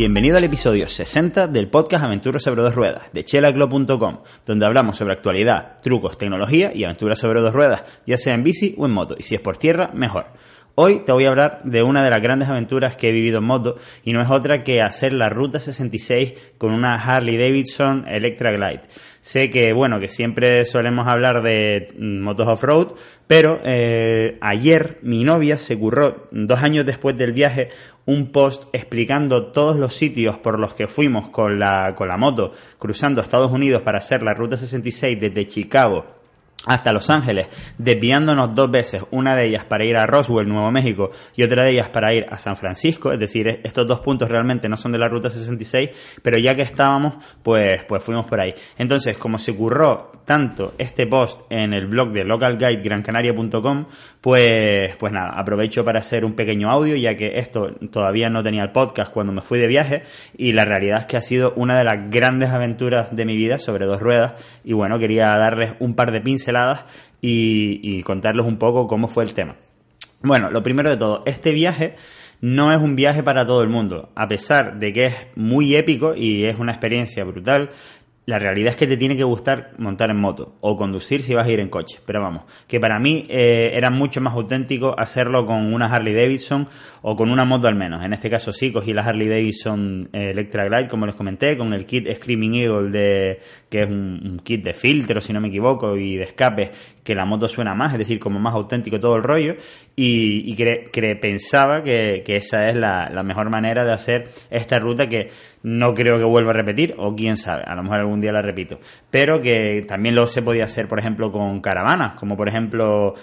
Bienvenido al episodio 60 del podcast Aventuras sobre dos ruedas de chelaclo.com, donde hablamos sobre actualidad, trucos, tecnología y aventuras sobre dos ruedas, ya sea en bici o en moto, y si es por tierra, mejor. Hoy te voy a hablar de una de las grandes aventuras que he vivido en moto y no es otra que hacer la Ruta 66 con una Harley Davidson Electra Glide. Sé que, bueno, que siempre solemos hablar de mm, motos off-road, pero eh, ayer mi novia se curró, dos años después del viaje, un post explicando todos los sitios por los que fuimos con la, con la moto cruzando Estados Unidos para hacer la Ruta 66 desde Chicago hasta Los Ángeles, desviándonos dos veces, una de ellas para ir a Roswell, Nuevo México, y otra de ellas para ir a San Francisco, es decir, estos dos puntos realmente no son de la Ruta 66, pero ya que estábamos, pues, pues fuimos por ahí. Entonces, como se curró tanto este post en el blog de localguidegrancanaria.com, pues, pues nada, aprovecho para hacer un pequeño audio, ya que esto todavía no tenía el podcast cuando me fui de viaje, y la realidad es que ha sido una de las grandes aventuras de mi vida sobre dos ruedas, y bueno, quería darles un par de pinceladas y, contarles un poco cómo fue el tema. Bueno, lo primero de todo, este viaje no es un viaje para todo el mundo. A pesar de que es muy épico y es una experiencia brutal, la realidad es que te tiene que gustar montar en moto o conducir si vas a ir en coche. Pero vamos, que para mí eh, era mucho más auténtico hacerlo con una Harley Davidson o con una moto al menos. En este caso sí, cogí la Harley Davidson eh, Electra Glide, como les comenté, con el kit Screaming Eagle de que es un, kit de filtro, si no me equivoco, y de escape, que la moto suena más, es decir, como más auténtico todo el rollo, y, y pensaba que, esa es la, mejor manera de hacer esta ruta que no creo que vuelva a repetir, o quién sabe, a lo mejor algún día la repito, pero que también lo se podía hacer, por ejemplo, con caravanas, como por ejemplo,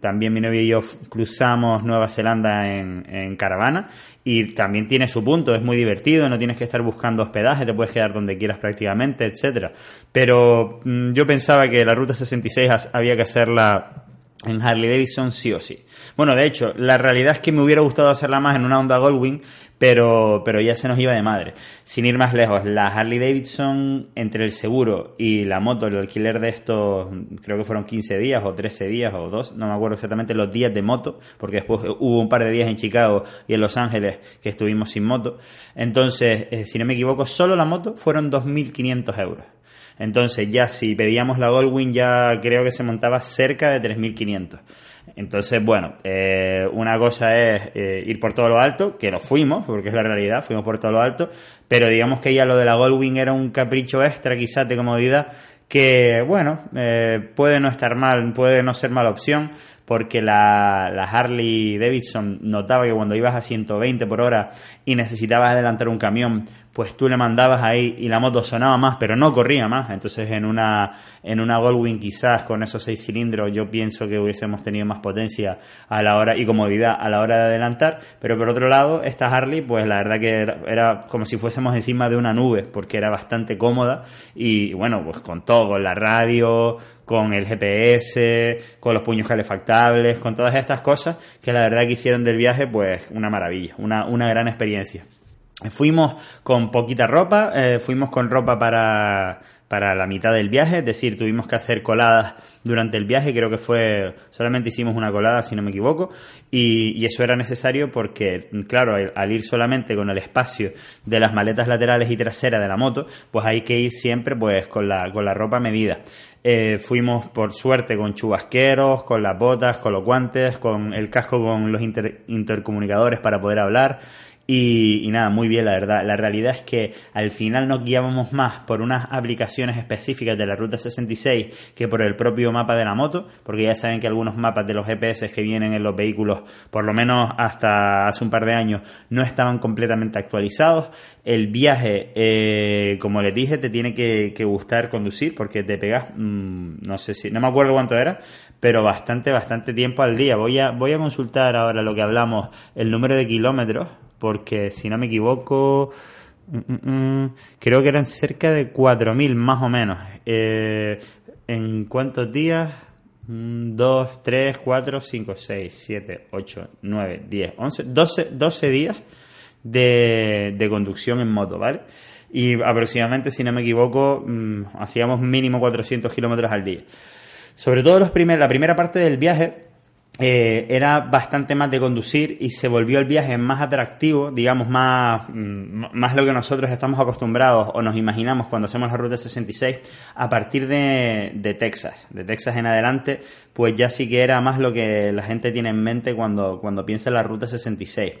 también mi novio y yo cruzamos Nueva Zelanda en, en caravana, y también tiene su punto, es muy divertido, no tienes que estar buscando hospedaje, te puedes quedar donde quieras prácticamente, etcétera. Pero mm, yo pensaba que la ruta 66 había que hacerla en Harley Davidson sí o sí. Bueno, de hecho, la realidad es que me hubiera gustado hacerla más en una Honda Goldwing, pero, pero ya se nos iba de madre. Sin ir más lejos, la Harley Davidson, entre el seguro y la moto, el alquiler de estos, creo que fueron 15 días o 13 días o dos, no me acuerdo exactamente los días de moto, porque después hubo un par de días en Chicago y en Los Ángeles que estuvimos sin moto. Entonces, eh, si no me equivoco, solo la moto fueron 2.500 euros. Entonces ya si pedíamos la Goldwing ya creo que se montaba cerca de 3.500. Entonces, bueno, eh, una cosa es eh, ir por todo lo alto, que lo fuimos, porque es la realidad, fuimos por todo lo alto, pero digamos que ya lo de la Goldwing era un capricho extra quizás de comodidad que, bueno, eh, puede no estar mal, puede no ser mala opción, porque la, la, Harley Davidson notaba que cuando ibas a 120 por hora y necesitabas adelantar un camión, pues tú le mandabas ahí y la moto sonaba más, pero no corría más. Entonces en una, en una Goldwing quizás con esos seis cilindros yo pienso que hubiésemos tenido más potencia a la hora y comodidad a la hora de adelantar. Pero por otro lado, esta Harley, pues la verdad que era, como si fuésemos encima de una nube, porque era bastante cómoda y bueno, pues con todo, con la radio, con el GPS, con los puños calefactables, con todas estas cosas que la verdad que hicieron del viaje pues una maravilla, una, una gran experiencia. Fuimos con poquita ropa, eh, fuimos con ropa para, para la mitad del viaje, es decir, tuvimos que hacer coladas durante el viaje, creo que fue, solamente hicimos una colada si no me equivoco, y, eso era necesario porque, claro, al, ir solamente con el espacio de las maletas laterales y traseras de la moto, pues hay que ir siempre pues con la, con la ropa medida. Eh, fuimos por suerte con chubasqueros, con las botas, con los guantes, con el casco con los intercomunicadores para poder hablar y, nada, muy bien, la verdad. La realidad es que al final nos guiábamos más por unas aplicaciones específicas de la Ruta 66 que por el propio mapa de la moto, porque ya saben que algunos mapas de los GPS que vienen en los vehículos, por lo menos hasta hace un par de años, no estaban completamente actualizados. El viaje, eh, como les dije, te tiene que, gustar conducir porque te pegas, mm, no sé si, no me acuerdo cuánto era, pero bastante, bastante tiempo al día. Voy a, voy a consultar ahora lo que hablamos, el número de kilómetros porque si no me equivoco, mm, mm, mm, creo que eran cerca de 4.000 más o menos. Eh, ¿En cuántos días? 2, 3, 4, 5, 6, 7, 8, 9, 10, 11, 12, 12 días de, de conducción en moto, ¿vale? Y aproximadamente, si no me equivoco, hacíamos mínimo 400 kilómetros al día. Sobre todo los primer, la primera parte del viaje eh, era bastante más de conducir y se volvió el viaje más atractivo, digamos, más, mm, más lo que nosotros estamos acostumbrados o nos imaginamos cuando hacemos la Ruta 66 a partir de, de Texas. De Texas en adelante, pues ya sí que era más lo que la gente tiene en mente cuando, cuando piensa en la Ruta 66.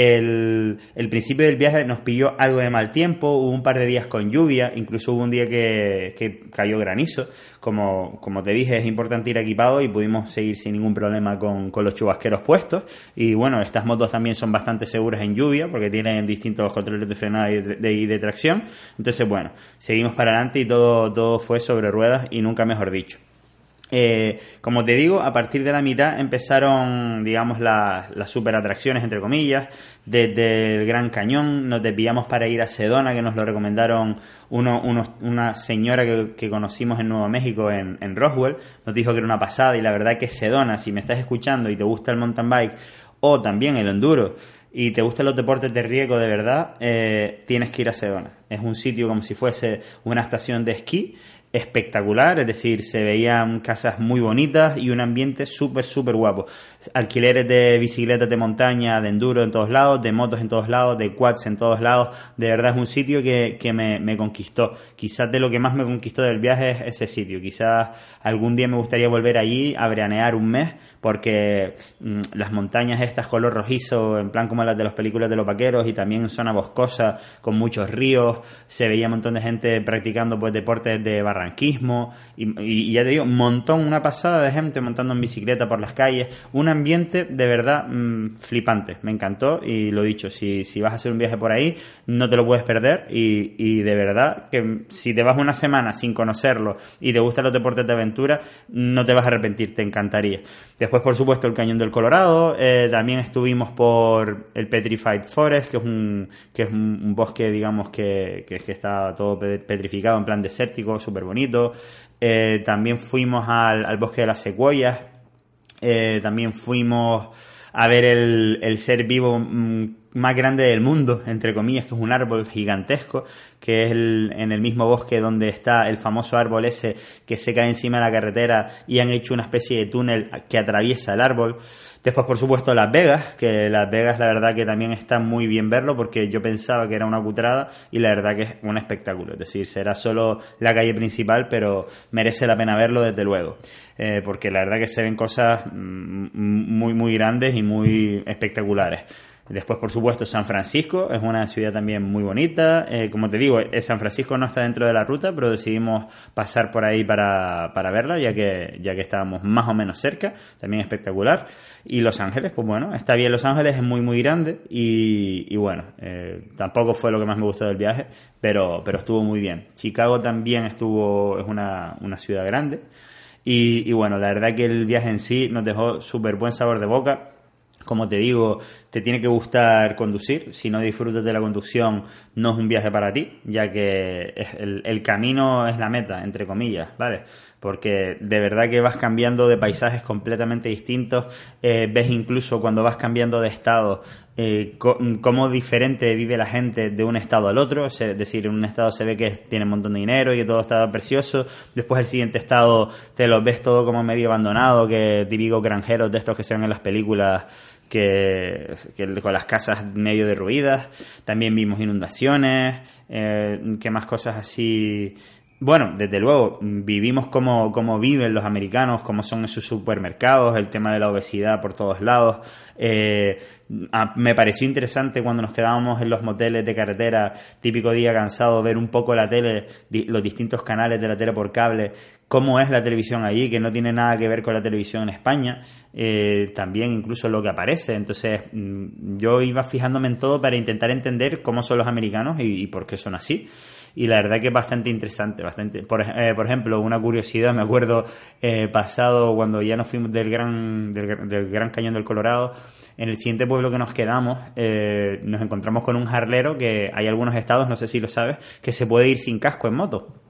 El, principio del viaje nos pilló algo de mal tiempo, hubo un par de días con lluvia, incluso hubo un día que, cayó granizo. Como, como, te dije, es importante ir equipado y pudimos seguir sin ningún problema con, los chubasqueros puestos. Y bueno, estas motos también son bastante seguras en lluvia porque tienen distintos controles de frenada y de, de tracción. Entonces, bueno, seguimos para adelante y todo, todo fue sobre ruedas y nunca mejor dicho. Eh, como te digo, a partir de la mitad empezaron, digamos, las, super atracciones, entre comillas. Desde el Gran Cañón nos desviamos para ir a Sedona, que nos lo recomendaron uno, una señora que, conocimos en Nuevo México, en, Roswell. Nos dijo que era una pasada y la verdad que Sedona, si me estás escuchando y te gusta el mountain bike o también el enduro y te gustan los deportes de riesgo de verdad, eh, tienes que ir a Sedona. Es un sitio como si fuese una estación de esquí espectacular, es decir, se veían casas muy bonitas y un ambiente súper, súper guapo. Alquileres de bicicletas de montaña, de enduro en todos lados, de motos en todos lados, de quads en todos lados. De verdad es un sitio que, que me, conquistó. Quizás de lo que más me conquistó del viaje es ese sitio. Quizás algún día me gustaría volver allí a breanear un mes porque mm, las montañas estas color rojizo, en plan como las de las películas de los vaqueros y también zona boscosa con muchos ríos, se veía un montón de gente practicando pues deportes de barranquismo y, ya te digo, un montón, una pasada de gente montando en bicicleta por las calles, ambiente de verdad mm, flipante, me encantó y lo dicho, si, si vas a hacer un viaje por ahí, no te lo puedes perder y, y de verdad que si te vas una semana sin conocerlo y te gustan los deportes de aventura, no te vas a arrepentir, te encantaría. Después, por supuesto, el Cañón del Colorado. Eh, también estuvimos por el Petrified Forest, que es un, que es un, bosque, digamos, que, que, está todo petrificado en plan desértico, súper bonito. Eh, también fuimos al, bosque de las secuoyas. Eh, también fuimos a ver el, el ser vivo mm, más grande del mundo, entre comillas, que es un árbol gigantesco, que es en el mismo bosque donde está el famoso árbol ese que se cae encima de la carretera y han hecho una especie de túnel que atraviesa el árbol. Después, por supuesto, Las Vegas, que Las Vegas la verdad que también está muy bien verlo porque yo pensaba que era una cutrada y la verdad que es un espectáculo. Es decir, será solo la calle principal, pero merece la pena verlo desde luego. Eh, porque la verdad que se ven cosas mm, muy, muy grandes y muy espectaculares. Después, por supuesto, San Francisco es una ciudad también muy bonita. Eh, como te digo, eh, San Francisco no está dentro de la ruta, pero decidimos pasar por ahí para, para verla, ya que, ya que estábamos más o menos cerca. También espectacular. Y Los Ángeles, pues bueno, está bien. Los Ángeles es muy, muy grande y, bueno, eh, tampoco fue lo que más me gustó del viaje, pero, pero estuvo muy bien. Chicago también estuvo, es una, una ciudad grande. Y, y bueno, la verdad que el viaje en sí nos dejó súper buen sabor de boca como te digo, te tiene que gustar conducir. Si no disfrutas de la conducción, no es un viaje para ti, ya que el, camino es la meta, entre comillas, ¿vale? Porque de verdad que vas cambiando de paisajes completamente distintos. Eh, ves incluso cuando vas cambiando de estado eh, cómo diferente vive la gente de un estado al otro. Es decir, en un estado se ve que tiene un montón de dinero y que todo está precioso. Después el siguiente estado te lo ves todo como medio abandonado, que típicos granjeros de estos que se ven en las películas que, con las casas medio derruidas, también vimos inundaciones, eh, que más cosas así. Bueno, desde luego, vivimos como, como viven los americanos, cómo son en sus supermercados, el tema de la obesidad por todos lados. Eh, me pareció interesante cuando nos quedábamos en los moteles de carretera, típico día cansado, ver un poco la tele, los distintos canales de la tele por cable, cómo es la televisión allí, que no tiene nada que ver con la televisión en España, eh, también incluso lo que aparece. Entonces mm, yo iba fijándome en todo para intentar entender cómo son los americanos y, por qué son así. Y la verdad que es bastante interesante, bastante. Por, eh, ejemplo, una curiosidad, me acuerdo eh, pasado cuando ya nos fuimos del gran, del, gran cañón del Colorado, en el siguiente pueblo que nos quedamos, nos encontramos con un jarlero que hay algunos estados, no sé si lo sabes, que se puede ir sin casco en moto.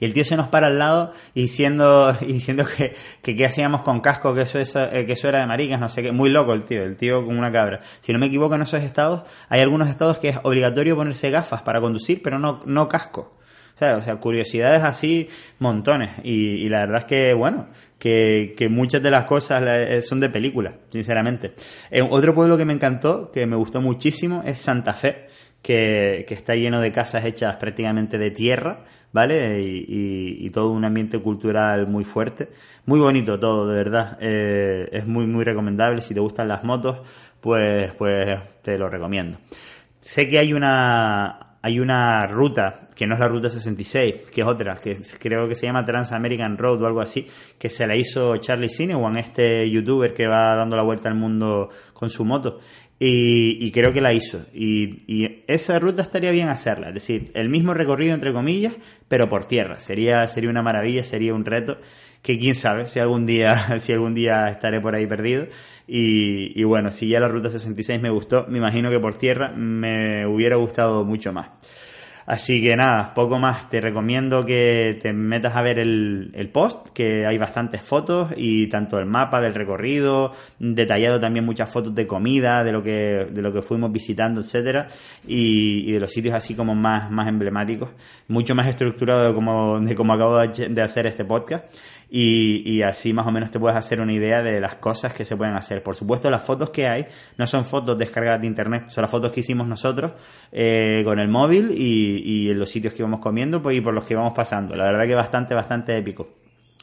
Y el tío se nos para al lado diciendo, diciendo que, qué hacíamos con casco, que eso, es, eh, que eso era de maricas, no sé qué. Muy loco el tío, el tío con una cabra. Si no me equivoco, en esos estados hay algunos estados que es obligatorio ponerse gafas para conducir, pero no, no casco. O sea, o sea curiosidades así, montones. Y, la verdad es que, bueno, que, muchas de las cosas eh, son de película, sinceramente. Eh, otro pueblo que me encantó, que me gustó muchísimo, es Santa Fe, que, que está lleno de casas hechas prácticamente de tierra ¿vale? Y, todo un ambiente cultural muy fuerte. Muy bonito todo, de verdad. Eh, es muy, muy recomendable. Si te gustan las motos, pues, pues te lo recomiendo. Sé que hay una, hay una ruta, que no es la ruta 66, que es otra, que creo que se llama Trans American Road o algo así, que se la hizo Charlie Cinewan, este youtuber que va dando la vuelta al mundo con su moto. Y, creo que la hizo. Y, esa ruta estaría bien hacerla. Es decir, el mismo recorrido, entre comillas, pero por tierra. Sería, sería una maravilla, sería un reto que quién sabe si algún día, si algún día estaré por ahí perdido. Y, y bueno, si ya la ruta 66 me gustó, me imagino que por tierra me hubiera gustado mucho más. Así que nada, poco más. Te recomiendo que te metas a ver el, post, que hay bastantes fotos y tanto el mapa del recorrido, detallado también muchas fotos de comida, de lo que, de lo que fuimos visitando, etcétera, y, de los sitios así como más, más emblemáticos, mucho más estructurado de como, de como acabo de hacer este podcast y, así más o menos te puedes hacer una idea de las cosas que se pueden hacer. Por supuesto, las fotos que hay no son fotos descargadas de internet, son las fotos que hicimos nosotros eh, con el móvil y, y, en los sitios que íbamos comiendo pues, y por los que íbamos pasando. La verdad que bastante, bastante épico.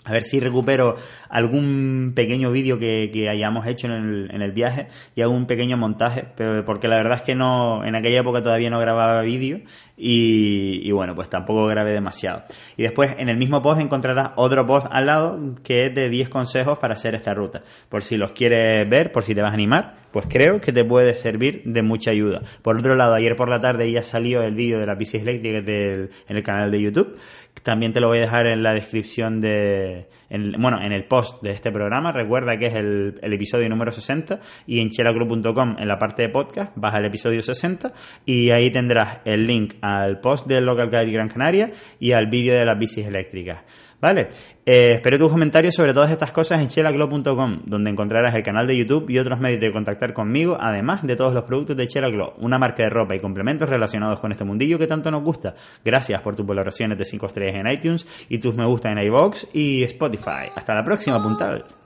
A ver si recupero algún pequeño vídeo que, hayamos hecho en el, viaje y hago un pequeño montaje, pero porque la verdad es que no, en aquella época todavía no grababa vídeo y, bueno, pues tampoco grabé demasiado. Y después en el mismo post encontrarás otro post al lado que es de 10 consejos para hacer esta ruta. Por si los quieres ver, por si te vas a animar, pues creo que te puede servir de mucha ayuda. Por otro lado, ayer por la tarde ya salió el vídeo de la bici eléctrica en el canal de YouTube también te lo voy a dejar en la descripción de. Bueno, en el post de este programa. Recuerda que es el, episodio número 60 y en chelaclub.com en la parte de podcast vas al episodio 60 y ahí tendrás el link al post del Local Guide Gran Canaria y al vídeo de las bicis eléctricas. ¿Vale? Eh, espero tus comentarios sobre todas estas cosas en chelaglo.com, donde encontrarás el canal de YouTube y otros medios de contactar conmigo, además de todos los productos de Chelaglo, una marca de ropa y complementos relacionados con este mundillo que tanto nos gusta. Gracias por tus valoraciones de 5 estrellas en iTunes y tus me gusta en iVoox y Spotify. Hasta la próxima, puntal.